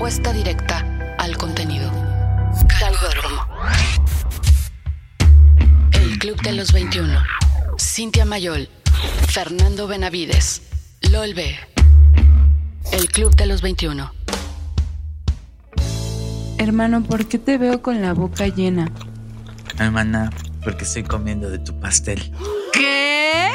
Respuesta directa al contenido. Calvódromo. El Club de los 21. Cintia Mayol. Fernando Benavides. LOL B. El Club de los 21. Hermano, ¿por qué te veo con la boca llena? Hermana, porque estoy comiendo de tu pastel. ¿Qué?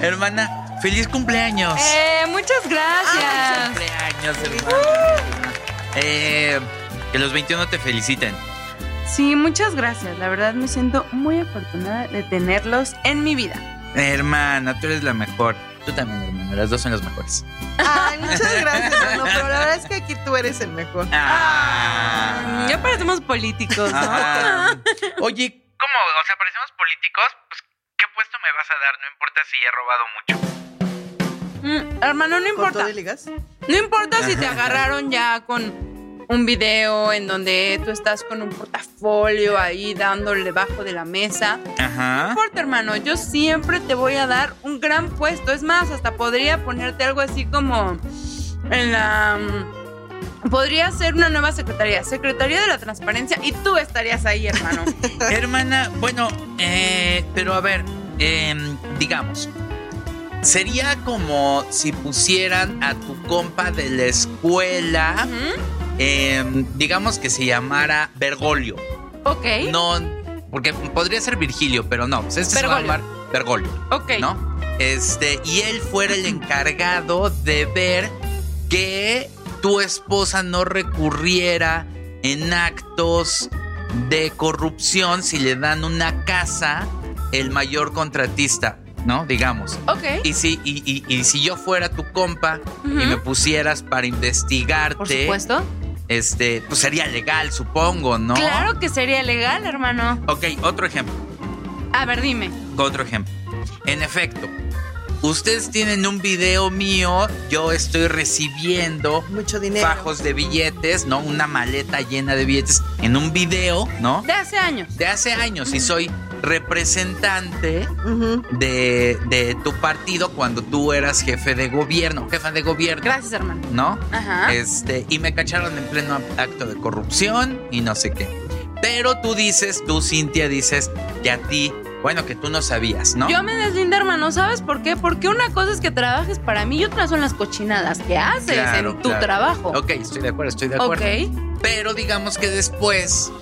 Hermana, feliz cumpleaños. Eh, muchas gracias. cumpleaños, hermana. Eh, que los 21 te feliciten. Sí, muchas gracias. La verdad me siento muy afortunada de tenerlos en mi vida. Hermana, tú eres la mejor. Tú también, hermana. Las dos son las mejores. Ay, muchas gracias, hermano. Pero la verdad es que aquí tú eres el mejor. Ah. Ya parecemos políticos, ¿no? Ah. Oye, ¿cómo? O sea, parecemos políticos. Pues, ¿qué puesto me vas a dar? No importa si he robado mucho. Mm, hermano, no ¿Con importa. todo y ligas? No importa si te agarraron ya con un video en donde tú estás con un portafolio ahí dándole debajo de la mesa. No Ajá. importa, hermano, yo siempre te voy a dar un gran puesto. Es más, hasta podría ponerte algo así como en la... mm, Podría ser una nueva secretaría, Secretaría de la Transparencia, y tú estarías ahí, hermano. Hermana, bueno, eh, pero a ver, em, digamos, sería como si pusieran a tu compa de la escuela, em, digamos que se llamara Bergoglio. Ok, No, porque podría ser Virgilio, pero no, pues este se va a Bergoglio. llamar Bergoglio, ok. ¿no? Este, y él fuera el encargado de ver que tu esposa no recurriera en actos de corrupción si le dan una casa el mayor contratista, ¿no? Digamos. Ok, Y si, y, y- y si yo fuera tu compa y me pusieras para investigarte, por supuesto. este, pues sería legal, supongo, ¿no? Claro que sería legal, hermano. Ok, otro ejemplo. A ver, dime. Otro ejemplo. En efecto, ustedes tienen un video mío, yo estoy recibiendo Mucho dinero. fajos de billetes, ¿no? Una maleta llena de billetes en un video, ¿no? De hace años. De hace años y soy representante de, de tu partido cuando tú eras jefe de gobierno, jefa de gobierno. Gracias, hermano. ¿No? Ajá. Este, y me cacharon en pleno acto de corrupción y no sé qué. Pero tú dices, tú, Cintia, dices que a ti, bueno, que tú no sabías, ¿no? Yo me deslindo, hermano, ¿sabes por qué? Porque una cosa es que trabajes para mí y otra son las cochinadas que haces Claro, en tu claro. trabajo. Ok, estoy de acuerdo, estoy de acuerdo. Ok. Pero digamos que después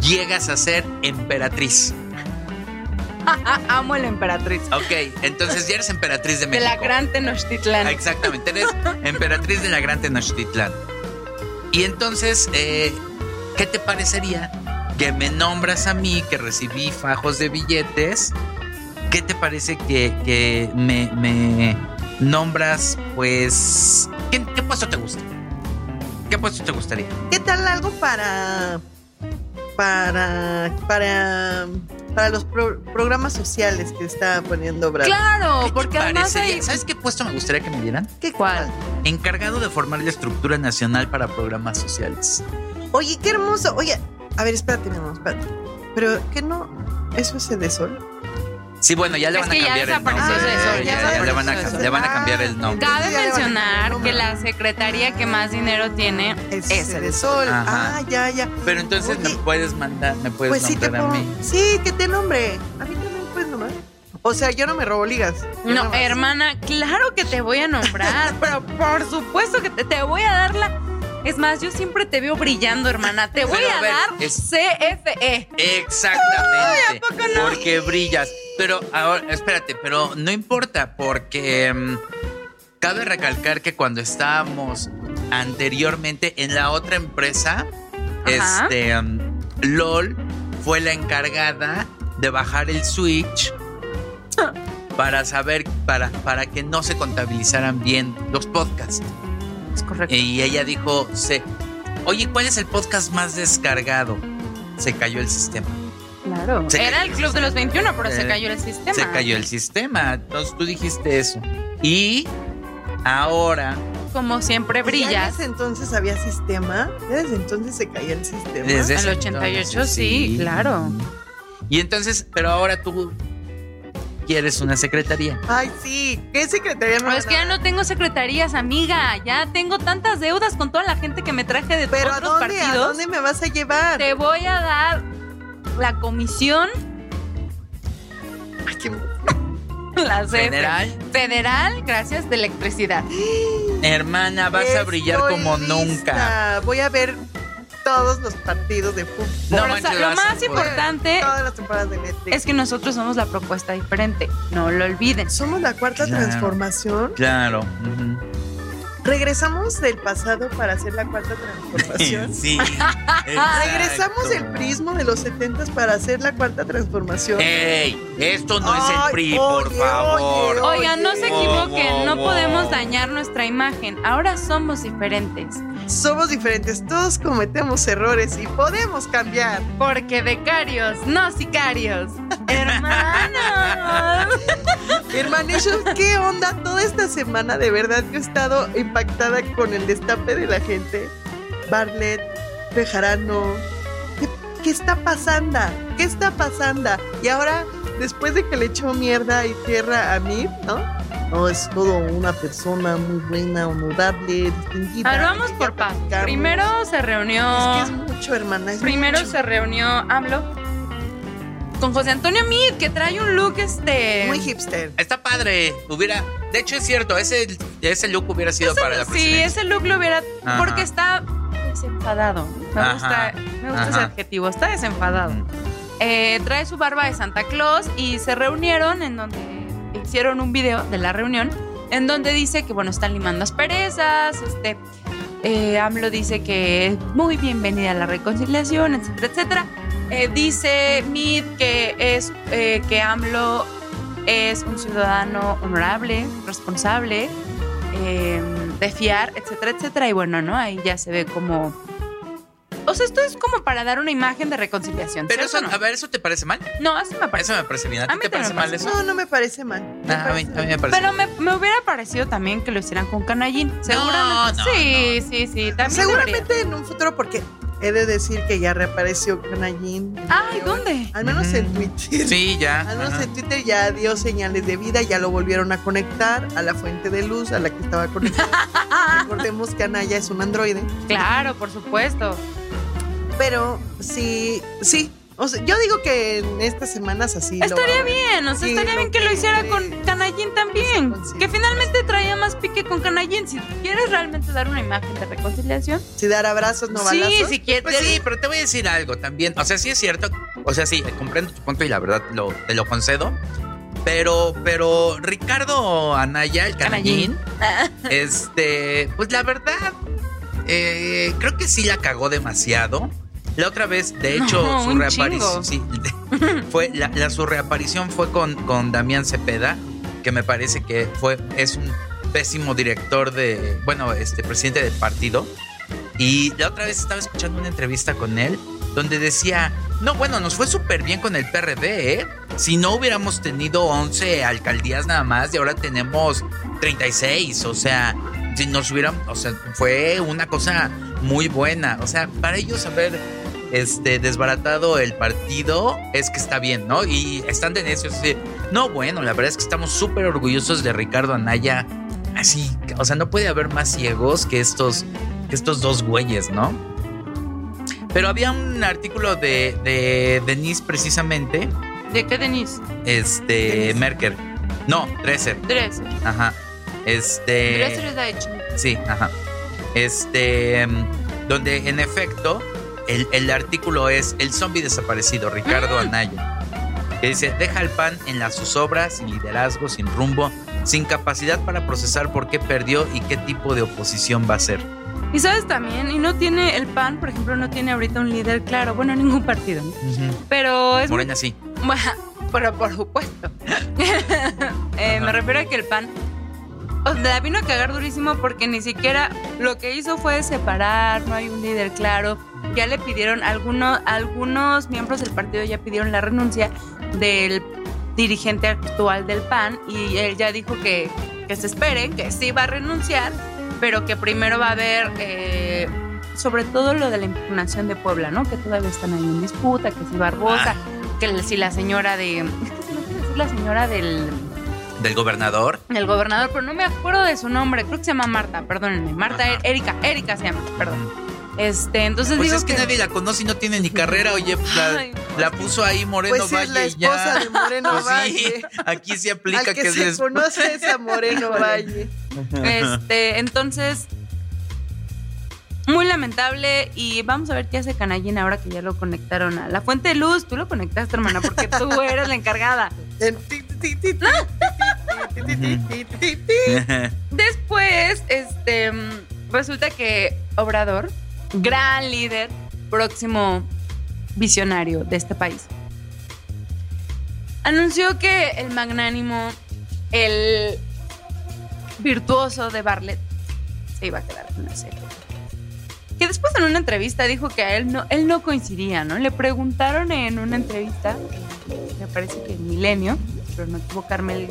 llegas a ser emperatriz. Amo a la emperatriz. Ok, entonces ya eres emperatriz de De México. la gran Tenochtitlán. Exactamente, eres emperatriz de la Gran Tenochtitlán. Y entonces, eh, ¿qué te parecería que me nombras a mí, que recibí fajos de billetes? ¿Qué te parece que, que me, me nombras, pues... ¿qué, qué puesto te gusta? ¿Qué puesto te gustaría? ¿Qué tal algo para. Para. para. para los pro- programas sociales que está poniendo Brad? Claro, ¿Qué porque además hay... ¿Sabes qué puesto me gustaría que me dieran? ¿Qué ¿Cuál? Encargado de formar la estructura nacional para programas sociales. Oye, qué hermoso. Oye, a ver, espérate, mi amor, espérate. Pero, ¿qué no? ¿Eso es de sol? Sí, bueno, ya le van a cambiar el nombre. ya, le, van a, a cambiar el nombre. Cabe a mencionar que la secretaría que más dinero tiene Es es el de sol. Ajá. Ah, ya, ya. Pero entonces Oye, me puedes mandar, me puedes Pues sí te nombrar a mí. Sí, que te nombre. A mí también puedes nombrar. O sea, yo no me robo ligas. No, hermana, claro que te voy a nombrar, pero por supuesto que te, te voy a dar la... Es más, yo siempre te veo brillando, hermana. Te voy Pero, a a, ver, dar es- CFE. Exactamente. poco no? Porque brillas. Pero ahora, espérate, pero no importa, porque mm, cabe recalcar que cuando estábamos anteriormente en la otra empresa, Ajá. este mm, LOL fue la encargada de bajar el switch para saber, para, para que no se contabilizaran bien los podcasts. Es correcto. Y ella dijo, se, oye, ¿cuál es el podcast más descargado? Se cayó el sistema. Claro. Se Era cayó el club de los 21, pero Eh, se cayó el sistema. Se cayó el sistema. Entonces tú dijiste eso. Y ahora, Como siempre ¿Ya brillas. desde entonces había sistema? ¿Ya desde entonces se caía el sistema? desde Al ese 88, entonces, sí, claro. Y entonces, pero ahora tú, quieres una secretaría. Ay, sí. ¿Qué secretaría me Pero es van que a ya no tengo secretarías, amiga. Ya tengo tantas deudas con toda la gente que me traje de Pero ¿a otros dónde? ¿A partidos. dónde me vas a llevar? Te voy a dar la comisión, Ay, qué- la. Federal. Federal, gracias, de electricidad. Hermana, vas a brillar como lista. nunca. Voy a ver todos los partidos de fútbol. No Pero, manches, o sea, lo más importante Todas las temporadas de Netflix. es que nosotros somos la propuesta diferente. No lo olviden. Somos la cuarta Claro. transformación. Claro. ujú. Regresamos del pasado para hacer la cuarta transformación. Sí. Regresamos del prismo de los 70 para hacer la cuarta transformación. ¡Ey! Esto no es el PRI, por oye, favor. oye, Oigan, no se equivoquen, no podemos dañar nuestra imagen. Ahora somos diferentes. Somos diferentes, todos cometemos errores y podemos cambiar. Porque becarios, no sicarios. Hermanos. Hermanillos, ¿qué onda? Toda esta semana de verdad yo he estado impactada con el destape de la gente. Bartlett, Bejarano. ¿Qué, está pasando? ¿Qué está pasando? Y ahora, después de que le echó mierda y tierra a mí, ¿no? No, es todo una persona muy buena, honorable, distinguida. A ver, vamos por platicamos. Primero se reunió. Es que es mucho, hermana. es Primero mucho. se reunió AMLO con José Antonio Mid, que trae un look este. Muy hipster. Está padre. Hubiera. De hecho, es cierto. Ese, ese look hubiera sido para la Sí, presidencia. ese look lo hubiera. Ajá. Porque está desenfadado. Me Ajá. gusta, me gusta ese adjetivo. Está desenfadado. Mm. Eh, trae su barba de Santa Claus y se reunieron en donde hicieron un video de la reunión en donde dice que bueno están limando asperezas este eh, AMLO dice que es muy bienvenida a la reconciliación etcétera etcétera Eh, dice Mid que es eh, que AMLO es un ciudadano honorable responsable eh, de fiar etcétera etcétera y bueno no ahí ya se ve como o sea, esto es como para dar una imagen de reconciliación. Pero ¿cierto eso, no? a ver, ¿eso te parece mal? No, así me parece. Eso me parece bien. ¿A A ti mí te parece mal parece. eso? No, no me parece mal. Me Ah, a, mí, a mí me parece Pero me, me hubiera parecido también que lo hicieran con Canallín. Seguramente. no, sí, sí, sí. También Seguramente en un futuro, porque he de decir que ya reapareció Canallín. Ay, ¿dónde? Al menos en Twitter. Sí, ya. Al menos ajá. en Twitter ya dio señales de vida, ya lo volvieron a conectar a la fuente de luz a la que estaba conectado. Recordemos que Anaya es un androide. Claro, por supuesto. Pero sí, sí. O sea, yo digo que en estas semanas así. Estaría bien, o sea, Sí, estaría bien que lo hiciera con Canallín también. Sí, Que sí. finalmente traía más pique con Canallín. Si quieres realmente dar una imagen de reconciliación. Si dar abrazos, no sí, balazos. si quieres. Pues sí, pero te voy a decir algo también. O sea, sí es cierto. O sea, sí, comprendo tu punto y la verdad lo, te lo concedo. Pero, pero Ricardo Anaya, el canallín, este, pues la verdad, eh, creo que sí la cagó demasiado. La otra vez, de hecho, No, su reaparición, sí, fue la, la- su reaparición fue con, con Damián Cepeda, que me parece que fue es un pésimo director de, bueno, este presidente del partido. Y la otra vez estaba escuchando una entrevista con él donde decía, no, bueno, nos fue súper bien con el PRD, ¿eh? Si no hubiéramos tenido 11 alcaldías nada más y ahora tenemos 36, o sea, si nos hubieran, o sea, fue una cosa muy buena, o sea, para ellos haber este desbaratado el partido es que está bien, ¿no? Y están de necios, así, no, bueno, la verdad es que estamos súper orgullosos de Ricardo Anaya, así, o sea, no puede haber más ciegos que estos, que estos dos güeyes, ¿no? Pero había un artículo de, de Denise precisamente, ¿De qué, Denise? este, Denise. Merker. No, Dresser. Dresser. Ajá. Este. Dresser es la Chile. Sí, ajá. Este. mm, Donde en efecto, el, el artículo es El zombie desaparecido, Ricardo Anaya. Que dice: Deja el pan en las zozobras, sin liderazgo, sin rumbo, sin capacidad para procesar por qué perdió y qué tipo de oposición va a ser. Y sabes también, y no tiene el PAN, por ejemplo, no tiene ahorita un líder claro. Bueno, ningún partido. ¿no? Pero es muy Morena sí. Bueno, pero por supuesto. Eh, me refiero a que el PAN o sea, la vino a cagar durísimo porque ni siquiera lo que hizo fue separar, no hay un líder claro. Ya le pidieron, algunos, algunos miembros del partido ya pidieron la renuncia del dirigente actual del PAN y él ya dijo que, que se esperen, que sí va a renunciar, pero que primero va a haber, eh, sobre todo lo de la impugnación de Puebla, ¿no? Que todavía están ahí en disputa, que si Barbosa, que si la señora de... Es que se me decir la señora del, Del gobernador. del gobernador, pero no me acuerdo de su nombre. Creo que se llama Marta, perdónenme. Marta, Ajá. Erika, Erika se llama, perdón. Este, entonces pues digo es que, nadie la conoce y no tiene ni carrera, oye, la, puso ahí Moreno Valle. Es la esposa ya. de Moreno Valle. Aquí se aplica Al que, que, se es... conoce es a Moreno Valle. Este, entonces muy lamentable y vamos a ver qué hace Canallín ahora que ya lo conectaron a la fuente de luz. Tú lo conectaste, hermana, porque tú eres la encargada. Después, este, resulta que Obrador gran líder, próximo visionario de este país, anunció que el magnánimo, el virtuoso de Bartlett, se iba a quedar con la serie. Que después en una entrevista dijo que a él no, él no coincidía, ¿no? Le preguntaron en una entrevista, me parece que en Milenio, pero no equivocarme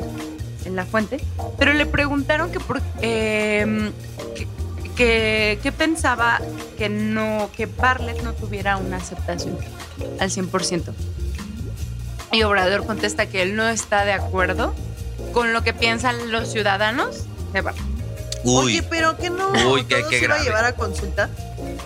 en la fuente, pero le preguntaron que por eh, que- que pensaba que no que Bartlett no tuviera una aceptación al 100%. Y Obrador contesta que él no está de acuerdo con lo que piensan los ciudadanos de Bartlett. Uy, Oye, pero que no. Uy, qué- todo qué se iba a llevar a consulta.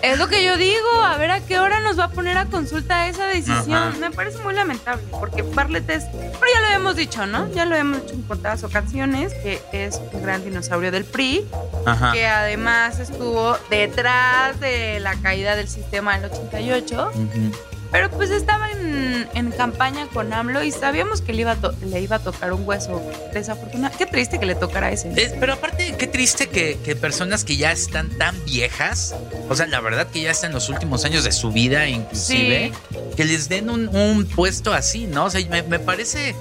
Es lo que yo digo, a ver a qué hora nos va a poner a consulta esa decisión. Ajá. Me parece muy lamentable, porque Bartlett es, pero ya lo hemos dicho, ¿no? Ya lo hemos dicho en contadas ocasiones, que es un gran dinosaurio del PRI, ajá. que además estuvo detrás de la caída del sistema del 88, Ujú. Pero pues estaba en, en campaña con AMLO y sabíamos que le iba, a le iba a tocar un hueso desafortunado. Qué triste que le tocara ese. Es- pero aparte, qué triste que, que personas que ya están tan viejas, o sea, la verdad que ya están en los últimos años de su vida, inclusive, que les den un, un puesto así, ¿no? O sea, me, me parece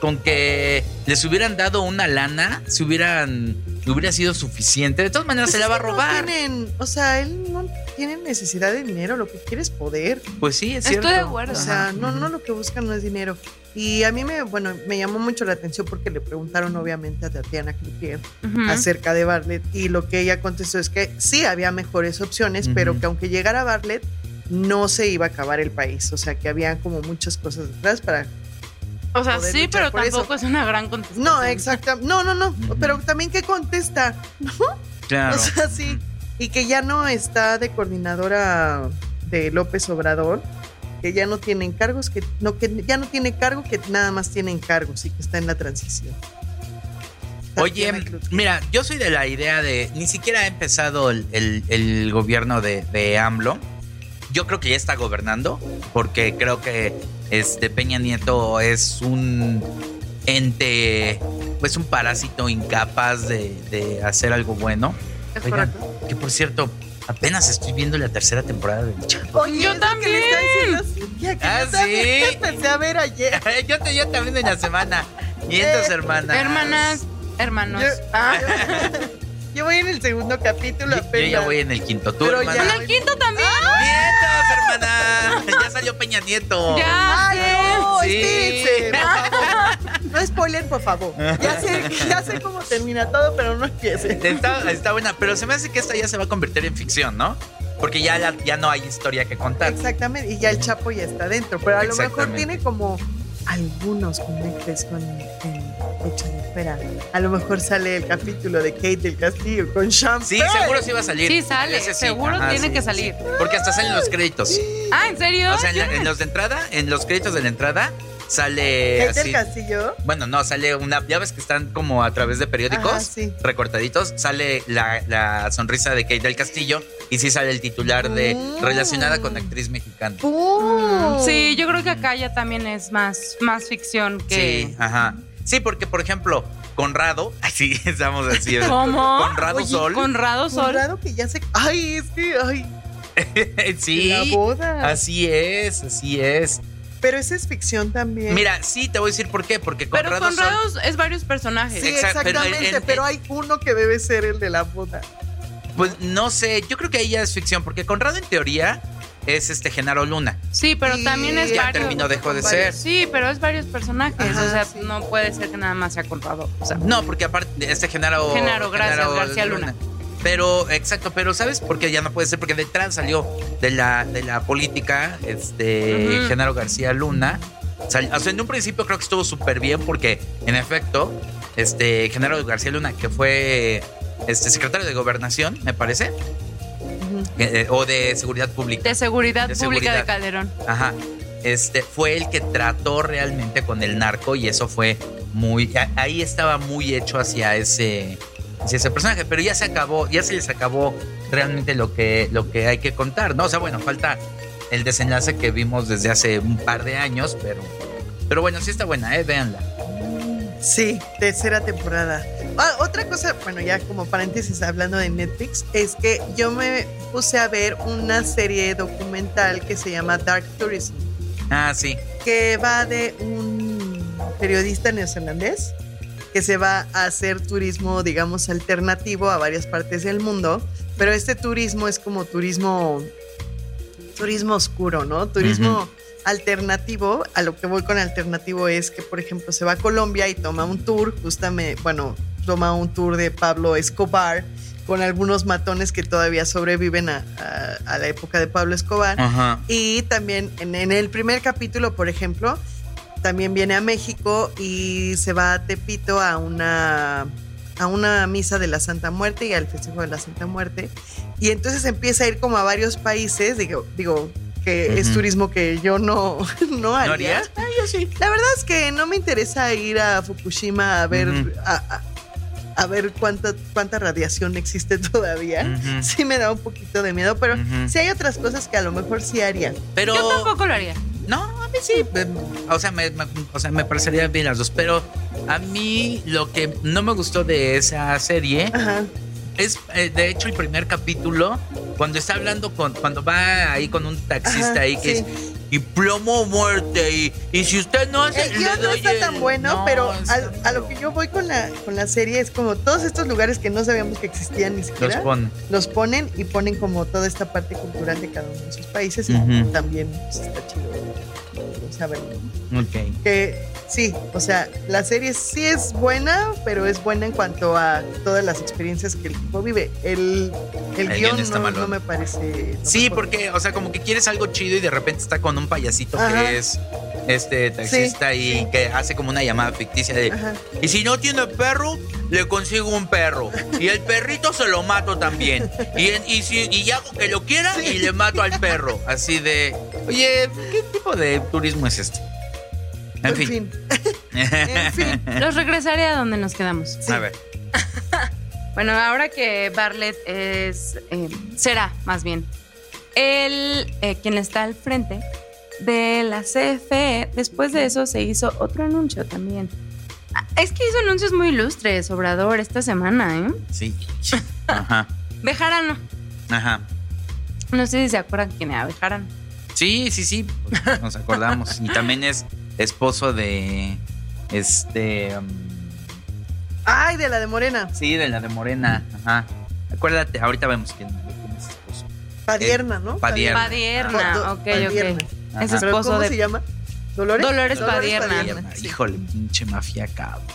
con que les hubieran dado una lana, si hubieran, hubiera sido suficiente. De todas maneras, Pues se la va a que no robar. tienen, o sea, él no tiene necesidad de dinero, lo que quiere es poder. Pues sí, es Estoy cierto. de acuerdo. O sea, Ajá. no, no lo que buscan no es dinero. Y a mí me, bueno, me llamó mucho la atención porque le preguntaron obviamente a Tatiana Cloutier Ujú. acerca de Bartlett y lo que ella contestó es que sí había mejores opciones, Ujú. pero que aunque llegara Bartlett no se iba a acabar el país, o sea, que había como muchas cosas detrás para O sea, poder sí, pero por eso. tampoco es una gran contestación. No, exacto. No, no, no, Ujú. pero también que contesta, Claro. o sea, sí, y que ya no está de coordinadora de López Obrador, que ya no tiene encargos, que no que ya no tiene cargo, que nada más tiene encargos y que está en la transición. Oye, Cloutier. mira, yo soy de la idea de ni siquiera ha empezado el, el- el gobierno de, de AMLO. Yo creo que ya está gobernando, porque creo que este Peña Nieto es un ente, pues un parásito incapaz de, de hacer algo bueno. Es Oigan, correcto. que por cierto, apenas estoy viendo la tercera temporada del Chavo. Oye, Yo lo que le está diciendo Cintia, que Ah, yo también ¿sí? empecé a ver ayer. yo, te, yo también en la semana. Entonces, Eh, hermanas. Hermanas, hermanos. Yo, Ah. yo voy en el segundo capítulo Yo, yo apenas. ya voy en el quinto. ¿Tú, Pero ya- En el quinto también. ¡Nietos, hermana! Ya salió Peña Nieto. Ya. Ay, no, Sí. espérense, por favor. No spoiler, por favor. Ya sé, ya sé cómo termina todo, pero no empiece. Está, está buena, pero se me hace que esta ya se va a convertir en ficción, ¿no? Porque ya, la- ya no hay historia que contar. Exactamente, y ya el Chapo ya está dentro, pero a lo mejor tiene como algunos conectes con el hecho de fuera. A lo mejor sale el capítulo de Kate del Castillo con Champagne. Sí, seguro sí va a salir. Sí sale, seguro Ajá, tiene sí, que salir. sí. Porque hasta salen los créditos. Ah, ¿en serio? O sea, la- en los de entrada, en los créditos de la entrada, sale Kate así. del Castillo. Bueno, no, sale una. Ya ves que están como a través de periódicos Ajá, sí. recortaditos. Sale la, la sonrisa de Kate del Castillo y sí sale el titular de Mm. relacionada con actriz mexicana. ¡Pum! Mm, Sí, yo creo que acá ya también es más, más ficción que. Sí, ajá. Sí, porque por ejemplo, Conrado, así estamos así. ¿Cómo? Conrado Oye, Sol. Conrado Sol. Conrado que ya se. Ay, es que. Ay, sí. la boda. Así es, así es. Pero esa es ficción también. Mira, sí, te voy a decir por qué. Porque Pero Conrado. Conrado es varios personajes. Sí, Exacto, pero exactamente, en- pero, hay uno que debe ser el de la boda. Pues no sé, yo creo que ahí ya es ficción, porque Conrado en teoría es este Genaro Luna. Sí, pero también es Ya varios. terminó, dejó de ser. Sí, pero es varios personajes. Ajá, o sea, sí. no puede ser que nada más sea Conrado. O sea, No, porque aparte, este Genaro. Genaro, gracias, García Luna. Pero, exacto, pero ¿sabes por qué ya no puede ser? Porque detrás salió de la, de la política, este, Ujú. Genaro García Luna. sal- o sea, en un principio creo que estuvo súper bien porque, en efecto, este Genaro García Luna, que fue este secretario de Gobernación, me parece, eh, o de Seguridad Pública. De seguridad De pública seguridad. de Calderón. Ajá. Este fue el que trató realmente con el narco y eso fue muy. Ahí estaba muy hecho hacia ese, hacia ese personaje, pero ya se acabó, ya se les acabó realmente lo que, lo que hay que contar, ¿no? O sea, bueno, falta el desenlace que vimos desde hace un par de años, pero. Pero bueno, sí está buena, ¿eh? Véanla. Sí, tercera temporada. Ah, otra cosa, bueno, ya como paréntesis hablando de Netflix, es que yo me puse a ver una serie documental que se llama Dark Tourism, Ah, sí. que va de un periodista neozelandés que se va a hacer turismo, digamos, alternativo a varias partes del mundo, pero este turismo es como turismo, turismo oscuro, ¿no? Turismo alternativo. A lo que voy con alternativo es que, por ejemplo, se va a Colombia y toma un tour, justamente, bueno, toma un tour de Pablo Escobar con algunos matones que todavía sobreviven a, a- a la época de Pablo Escobar. Ajá. Y también en, en el primer capítulo, por ejemplo, también viene a México y se va a Tepito a una, a una misa de la Santa Muerte y al festejo de la Santa Muerte. Y entonces empieza a ir como a varios países, digo, digo que es Ujú. turismo que yo no, no haría. harías? Ah, yo sí. La verdad es que no me interesa ir a Fukushima a ver, Ujú. a, a- a ver cuánta, cuánta radiación existe todavía. Ujú. Sí me da un poquito de miedo, pero sí hay otras cosas que a lo mejor sí haría. Pero. Yo tampoco lo haría. No, a mí sí. O sea, me, me- o sea, me parecerían bien las dos. Pero a mí lo que no me gustó de esa serie Ajá. es, eh, de hecho, el primer capítulo, cuando está hablando con, cuando va ahí con un taxista Ajá, ahí que sí. es, y plomo o muerte, y, y si usted no hace, El le guion no está el- tan bueno, No, pero al- a lo que yo voy con la, con la serie es como todos estos lugares que no sabíamos que existían ni Los siquiera. los ponen y ponen como toda esta parte cultural de cada uno de sus países y Ujú. también pues, está chido saberlo. Ok. Que sí, o sea, la serie sí es buena, pero es buena en cuanto a todas las experiencias que el tipo vive. El, el, El guion no, no me parece. lo Sí, mejor. porque, o sea, como que quieres algo chido y de repente está con un payasito Ajá. que es este taxista y sí. que hace como una llamada ficticia de Ajá. y si no tiene perro, le consigo un perro. Y el perrito se lo mato también. Y, y, si, y hago que lo quiera y le mato al perro. Así de, oye, ¿qué tipo de turismo es este? En En fin. fin. En fin. Los regresaré a donde nos quedamos. A ver. Bueno, ahora que Bartlett es. eh, será, más bien. Él, eh, quien está al frente de la CFE, después de eso se hizo otro anuncio también. Ah, Es que hizo anuncios muy ilustres, Obrador, esta semana, ¿eh? Sí. Ajá. Bejarano. Ajá. No sé si se acuerdan quién era Bejarano. Sí, sí, sí. Nos acordamos. Y también es esposo de. Este. um, Ay, de la de Morena. sí, de la de Morena. Ajá. Acuérdate, ahorita vemos quién, quién es esposo. Padierna, ¿no? Padierna. Padierna, ok, Padierna. ok. Ajá. Es ¿Pero esposo ¿Cómo de. se llama? ¿Dolores? Dolores Padierna. sí. Híjole, pinche mafia cabrón.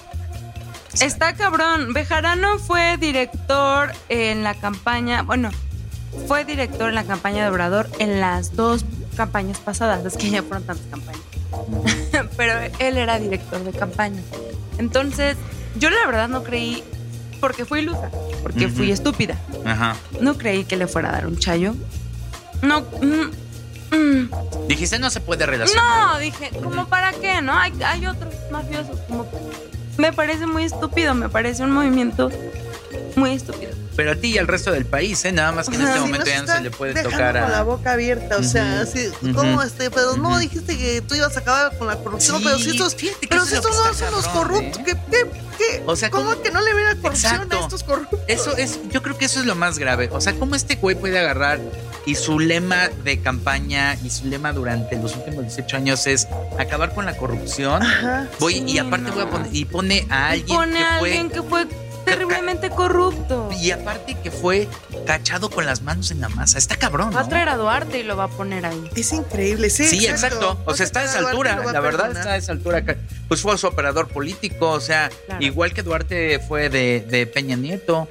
Está cabrón. Bejarano fue director en la campaña, bueno, fue director en la campaña de Obrador en las dos campañas pasadas, es que ya fueron tantas campañas. Pero él era director de campaña. Entonces, yo la verdad no creí, porque fui ilusa, porque fui estúpida. Ajá. No creí que le fuera a dar un chayo. No, mm, mm, Dijiste no se puede relacionar. no, dije, ¿como para qué? ¿No? Hay, hay otros mafiosos. Como, me parece muy estúpido, me parece un movimiento muy estúpido. Pero a ti y al resto del país, ¿eh? Nada más que en este momento ya no se le puede tocar con la a. boca abierta, o sea, así, ujú. ¿cómo este? Pero no dijiste que tú ibas a acabar con la corrupción, Sí, pero si estos, pero si estos no son los corruptos, ¿eh? ¿qué, qué, qué? O sea, ¿cómo ¿cómo- que no le ven la corrupción Exacto. a estos corruptos? Eso es, yo creo que eso es lo más grave. O sea, cómo este güey puede agarrar y su lema de campaña y su lema durante los últimos 18 años es acabar con la corrupción. Ajá. Voy y aparte no. voy a poner y pone a Y alguien pone que a fue alguien que fue terriblemente corrupto. y aparte que fue cachado con las manos en la masa. Está cabrón, Va a traer a Duarte y lo va a poner ahí. Es increíble, sí. Sí, exacto. O sea, está a esa altura. La verdad está a esa altura. Pues fue su operador político. O sea, Claro. igual que Duarte fue de, de Peña Nieto.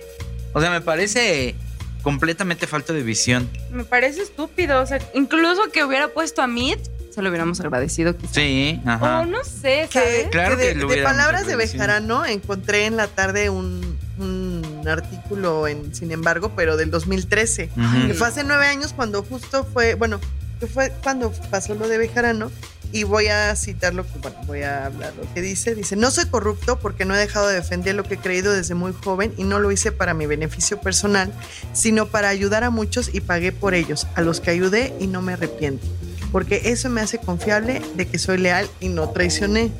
O sea, me parece completamente falta de visión. Me parece estúpido. O sea, incluso que hubiera puesto a Mead se lo hubiéramos agradecido quizás. Sí, O ajá. no sé, Que, ¿sabes? Claro que de, que lo de palabras de. Bejarano encontré en la tarde un, un artículo en Sin embargo, pero del 2013. Ujú. Que fue hace nueve años cuando justo fue, bueno, que fue cuando pasó lo de Bejarano. Y voy a citar lo que, bueno, voy a hablar lo que dice. Dice, no soy corrupto porque no he dejado de defender lo que he creído desde muy joven y no lo hice para mi beneficio personal, sino para ayudar a muchos y pagué por ellos, a los que ayudé y no me arrepiento. Porque eso me hace confiable de que soy leal y no traicioné.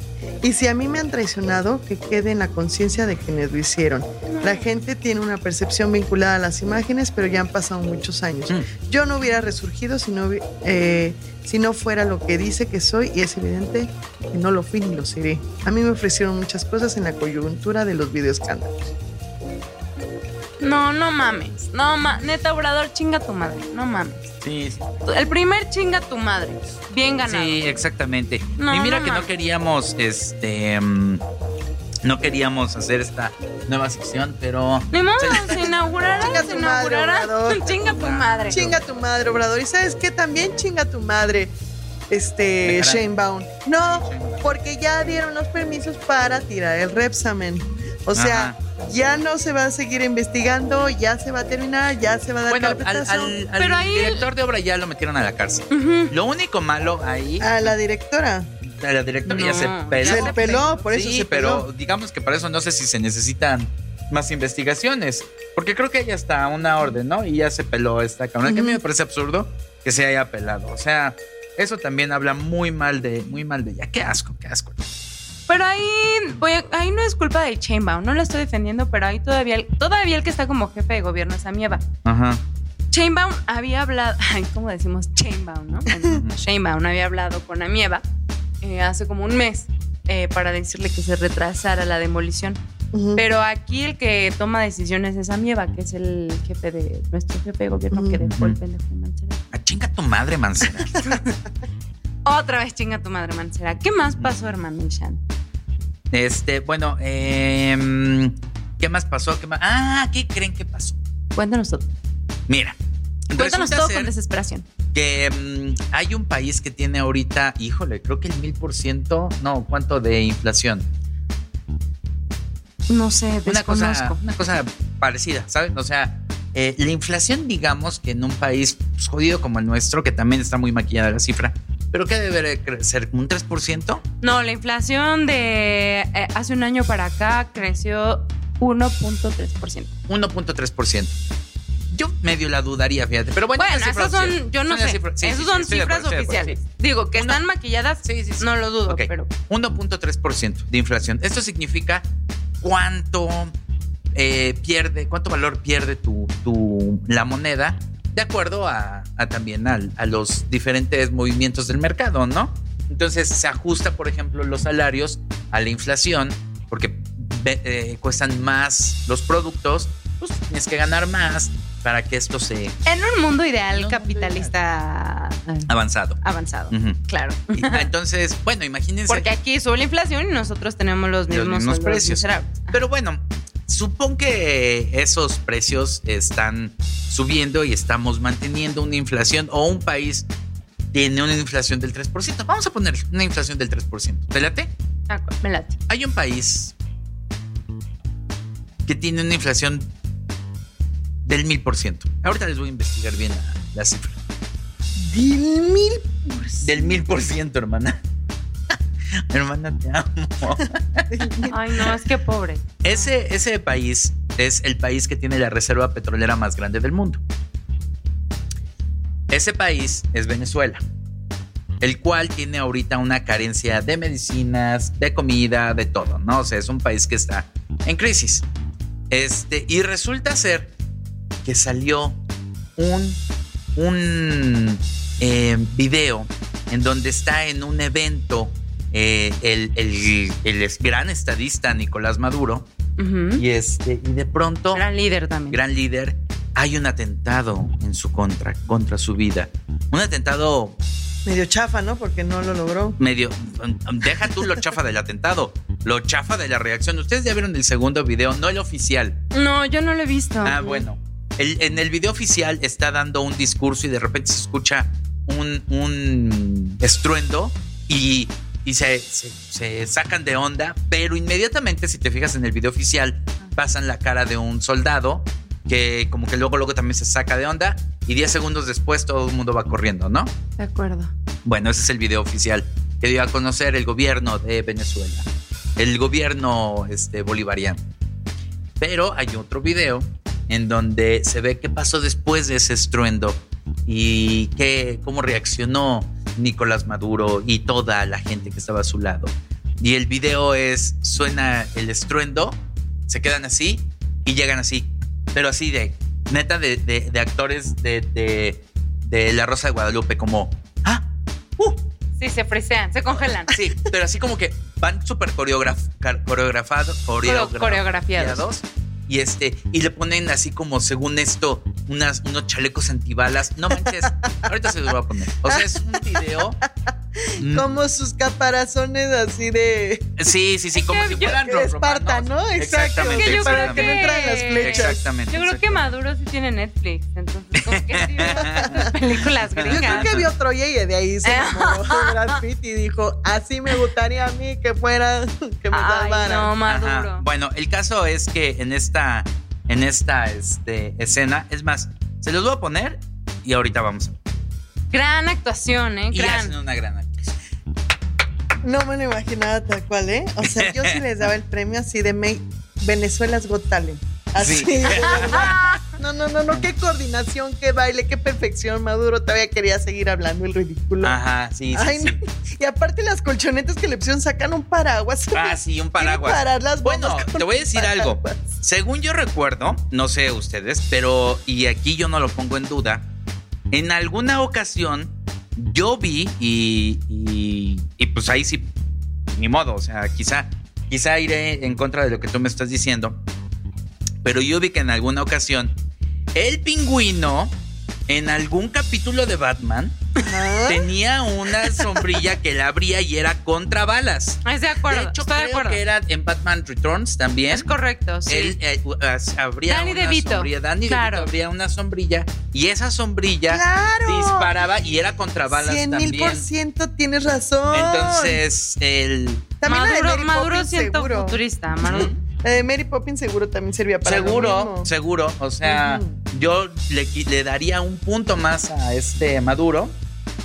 Y si a mí me han traicionado, que quede en la conciencia de quienes lo hicieron. La gente tiene una percepción vinculada a las imágenes, pero ya han pasado muchos años. Mm. Yo no hubiera resurgido si no, eh, si no fuera lo que dice que soy y es evidente que no lo fui ni lo seré. A mí me ofrecieron muchas cosas en la coyuntura de los videoescándalos. No, no mames. No ma neta, Obrador, chinga tu madre. No mames. Sí, sí. El primer chinga tu madre. Bien ganado. Sí, exactamente. No, y mira no que no queríamos, este, mm, no queríamos hacer esta nueva sección, pero Ni modo, se inaugurará, Chinga se tu madre, inaugurará. Obrador. Chinga tu madre. Chinga tu madre, Obrador. ¿Y sabes qué? También chinga tu madre, este. Shane Baum. No, porque ya dieron los permisos para tirar el Repsamen. O sea, Ajá. Ya no se va a seguir investigando, ya se va a terminar, ya se va a dar bueno, al, carpetazo. al- al Pero ahí- director de obra ya lo metieron a la cárcel. Lo único malo ahí, A la directora. a la directora ya No, se peló. Se peló, por eso sí, se pero digamos que para eso no sé si se necesitan más investigaciones, porque creo que ya está una orden, ¿no? Y ya se peló esta cámara, que a mí me parece absurdo que se haya pelado. O sea, eso también habla muy mal de, muy mal de ella. Qué asco, qué asco. Pero ahí, voy a- ahí no es culpa de Chainbaum, no lo estoy defendiendo, pero ahí todavía, el- todavía el que está como jefe de gobierno es Amieva. Ajá. Chainbaum había hablado, ay, ¿cómo decimos Chainbaum, no? Bueno, Chainbaum había hablado con Amieva eh, hace como un mes eh, para decirle que se retrasara la demolición. Pero aquí el que toma decisiones es Amieva, que es el jefe de nuestro jefe de gobierno que dejó el pendejo de Mancera. A chinga tu madre, Mancera. Otra vez chinga tu madre, Mancera. ¿Qué más pasó, hermano Ishan? Este, bueno, em, ¿qué más pasó? ¿Qué más? Ah, ¿qué creen que pasó? Cuéntanos todo. Mira. Cuéntanos todo con desesperación. que mm, hay un país que tiene ahorita, híjole, creo que el mil por ciento, no, ¿cuánto de inflación? No sé, Una cosa, una cosa parecida, ¿sabes? O sea, eh, la inflación, digamos que en un país pues, jodido como el nuestro, que también está muy maquillada la cifra, pero que debe crecer un 3%. No, la inflación de eh, hace un año para acá creció 1.3%. 1.3%. Yo medio la dudaría, fíjate. Pero bueno, Bueno, esas son, yo no Son sé, cifras- sí, esas sí, son sí, cifras acuerdo, acuerdo, oficiales. Digo, que Una- están maquilladas, Sí, sí, sí. no lo dudo, Ok. pero 1.3% de inflación. Esto significa cuánto eh, pierde, cuánto valor pierde tu, tu- la moneda de acuerdo a, a también al- a los diferentes movimientos del mercado, ¿no? Entonces se ajusta, por ejemplo, los salarios a la inflación porque eh, cuestan más los productos, pues tienes que ganar más para que esto se en un mundo ideal mundo capitalista eh, avanzado. avanzado, claro. Y, entonces, bueno, imagínense. Porque aquí sube la inflación y nosotros tenemos los Los mismos, precios. miserables. Pero bueno, supón que esos precios están subiendo y estamos manteniendo una inflación o un país tiene una inflación del 3%. Vamos a poner una inflación del 3%. ¿Te late? Me late. Hay un país que tiene una inflación del 1000%. Ahorita les voy a investigar bien la, la cifra. Del mil Del 1000%, hermana. hermana, te amo. Ay, no, es que pobre. Ese, ese país es el país que tiene la reserva petrolera más grande del mundo. Ese país es Venezuela, el cual tiene ahorita una carencia de medicinas, de comida, de todo, ¿no? O sea, es un país que está en crisis. Este, y resulta ser que salió un, un eh, video en donde está en un evento eh, el, el- el gran estadista Nicolás Maduro y, este, y de pronto, gran, Gran líder también. líder, hay un atentado en su contra, contra su vida. Un atentado Medio chafa, ¿no? Porque no lo logró. medio... Deja tú lo chafa del atentado, lo chafa de la reacción. Ustedes ya vieron el segundo video, no el oficial. No, yo no lo he visto. Ah, bueno. El- en el video oficial está dando un discurso y de repente se escucha un, un estruendo y, y se, se- se sacan de onda, pero inmediatamente, si te fijas en el video oficial, pasan la cara de un soldado que como que luego, luego también se saca de onda y 10 segundos después todo el mundo va corriendo, ¿no? De acuerdo. Bueno, ese es el video oficial que dio a conocer el gobierno de Venezuela, el gobierno este, bolivariano. Pero hay otro video en donde se ve qué pasó después de ese estruendo y qué, cómo reaccionó Nicolás Maduro y toda la gente que estaba a su lado. Y el video es, suena el estruendo, se quedan así y llegan así, pero así de, neta, de, de- de actores de, de, de La Rosa de Guadalupe, como, ah, uh, Sí, se frisean, se congelan. Sí, pero así como que van súper coreograf- coreografados, coreografiados. Y este, y le ponen así como, según esto, unas, unos chalecos antibalas. No manches, ahorita se los voy a poner. O sea, es un video. mm, Como sus caparazones así de, Sí, sí, sí, como si yo- fueran de ros- Esparta. ¿no? Exacto. Exactamente, Que yo para creo que no entran las flechas. Exactamente. Yo creo que. Maduro sí tiene Netflix, entonces como que sí películas Yo gringas. creo que vio Troya y de ahí se enamoró de Brad Pitt y dijo, así me gustaría a mí que fuera, que me Ay, salvara. no, Ajá. Maduro. Bueno, el caso es que en esta, en esta este, escena, es más, se los voy a poner y ahorita vamos a Gran actuación, ¿eh? Y Gran. hacen una gran actuación. No me lo imaginaba tal cual, ¿eh? O sea, yo sí les daba el premio así de Me- Venezuela's Got Talent. Así, Sí. No, no, no, no, qué coordinación, qué baile, qué perfección. Maduro todavía quería seguir hablando el ridículo. Ajá, sí, sí, Ay, sí. no. Y aparte las colchonetas que le pusieron sacan un paraguas. Ah, sí, un paraguas. parar las Bueno, te voy a decir algo. Según yo recuerdo, no sé ustedes, pero y aquí yo no lo pongo en duda, en alguna ocasión yo vi y, y, y pues ahí sí, ni modo, o sea, quizá, quizá iré en contra de lo que tú me estás diciendo, pero yo vi que en alguna ocasión el pingüino en algún capítulo de Batman tenía una sombrilla que la abría y era contra balas. Es de acuerdo, De hecho, estoy de creo acuerdo. que era en Batman Returns también. Es correcto, sí. Él eh, abría Danny una DeVito. sombrilla. Danny Claro. DeVito abría una sombrilla y esa sombrilla ¡Claro! disparaba y era contra balas 100 mil también. por ciento tienes razón. Entonces, el También la de Maduro, Maduro Poppins, siento seguro. futurista. Maduro. Mary Poppins seguro también servía para lo seguro, mismo. seguro, o sea. Yo le, le daría un punto más a este Maduro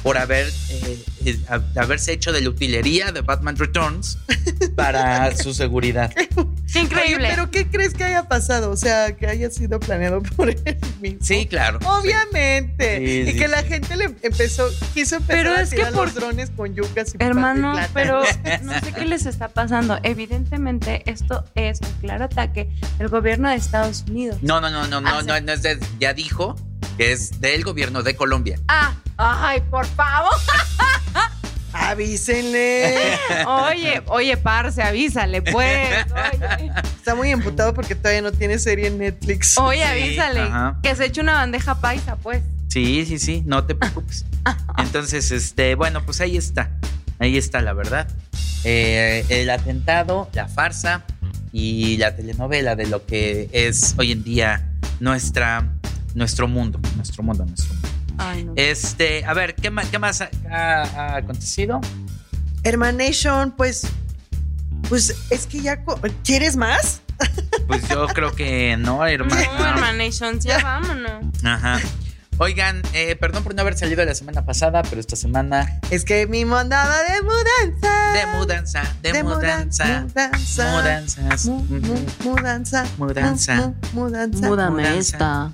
por haber eh, eh, haberse hecho de la utilería de Batman Returns para su seguridad. Qué Oye, increíble. pero ¿qué crees que haya pasado? O sea, que haya sido planeado por él mismo. Sí, claro. Obviamente. Sí, y sí, que la gente le empezó, quiso empezar Pero a es que por- los drones con yucas y Hermano, y pero no sé qué les está pasando. Evidentemente, esto es un claro ataque del gobierno de Estados Unidos. No, no, no, no, no, no, no es de, ya dijo que es del gobierno de Colombia. Ah, ay, por favor. Avísenle. Oye, oye, parce, avísale, pues. Oye, Está muy emputado porque todavía no tiene serie en Netflix. oye Sí, avísale. ajá. Que se eche una bandeja paisa, pues. Sí, sí, sí, no te preocupes. Entonces, este, bueno, pues ahí está. Ahí está la verdad. Eh, el atentado, la farsa y la telenovela de lo que es hoy en día nuestra, nuestro mundo. Nuestro mundo, nuestro mundo. Ay, no. Este, a ver, ¿qué más, qué más ha, ha- ha acontecido? Hermanation, pues. Pues es que ya. ¿Quieres más? Pues yo creo que no, hermano. No, Hermanations, ya vámonos. Ajá. Oigan, eh, perdón por no haber salido la semana pasada, pero esta semana Es que mi andaba de mudanza. de mudanza, de, mudanza, mudanza. mudanzas. Mu- mu- Ujú. mudanza. Mudanza. Mu- mu- mudanza. Múdame esta.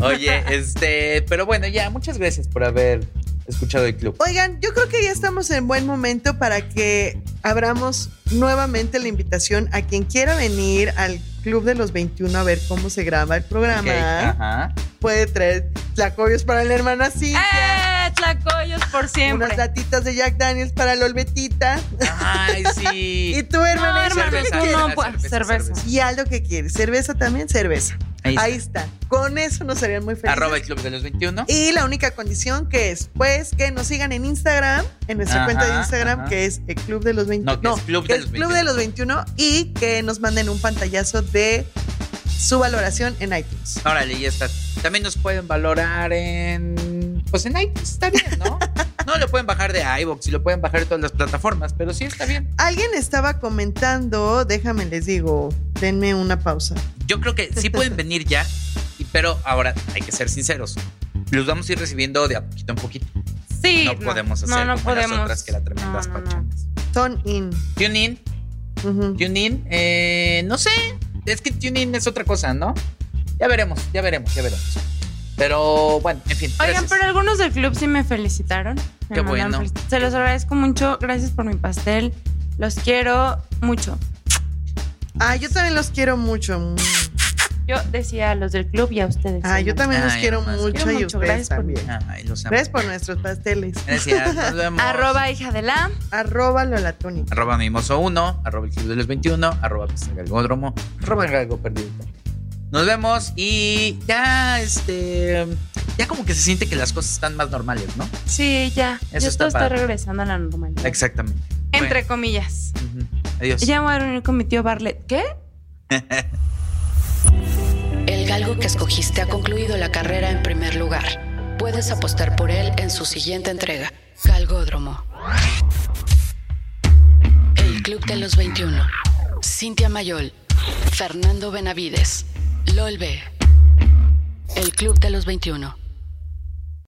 Oye, este, pero bueno, ya, muchas gracias por haber escuchado el club. Oigan, yo creo que ya estamos en buen momento para que abramos nuevamente la invitación a quien quiera venir al Club de los 21 a ver cómo se graba el programa. Ajá. Puede traer tlacoyos para la hermana Cintia. ¡Eh! Tlacoyos por siempre. Unas latitas de Jack Daniels para la Olbetita. Ay, sí. Y tú, hermana, No, hermano, Cerveza, tú no, cerveza, pues, cerveza. Y algo que quieres. Cerveza también, cerveza. Ahí Ahí, está. Con eso nos harían muy felices. Arroba el club de los 21. Y la única condición que es, pues, que nos sigan en Instagram, en nuestra Ajá, cuenta de Instagram, ajá. que es el Club de los 21. No, que es Club que de los Club de los 21 y que nos manden un pantallazo de su valoración en iTunes. Órale, ya está. También nos pueden valorar en. Pues en iTunes, está bien, ¿no? no, lo pueden bajar de iVoox y lo pueden bajar de todas las plataformas, pero sí está bien. Alguien estaba comentando, déjame les digo, denme una pausa. Yo creo que sí pueden venir ya, y- pero ahora hay que ser sinceros. Los vamos a ir recibiendo de a poquito en poquito. Sí. no podemos hacer no, no como las podemos. otras que la tremendas No, no, no. pachangas. Son in. TuneIn, Ujú. TuneIn, eh, no sé. Es que TuneIn es otra cosa, ¿no? Ya veremos, ya veremos, ya veremos. Pero bueno, en fin. Oigan, gracias. pero algunos del club sí me felicitaron. Me Qué bueno. Se los agradezco mucho. Gracias por mi pastel. Los quiero mucho. Ah, yo también los quiero mucho. Yo decía a los del club y a ustedes. Ah, yo también los quiero mucho Quiero y mucho, ustedes gracias por- también. Ay, los amo. Gracias por nuestros pasteles. Gracias, nos vemos. Arroba hija de la. Arroba Lola Tuni. Arroba Mimoso1, arroba el Club de los 21, arroba Pista Galgódromo, arroba el Galgo Perdido. Nos vemos y ya, este, ya como que se siente que las cosas están más normales, ¿no? Sí, ya. Eso está todo está padre. regresando a la normalidad. Exactamente. Entre comillas. Bueno, ujú. Adiós. Ya me voy a reunir con mi tío Barlet. ¿Qué? El galgo que escogiste ha concluido la carrera en primer lugar. Puedes apostar por él en su siguiente entrega, Galgódromo. El Club de los 21. Cintia Mayol, Fernando Benavides, Lolbe. El Club de los 21.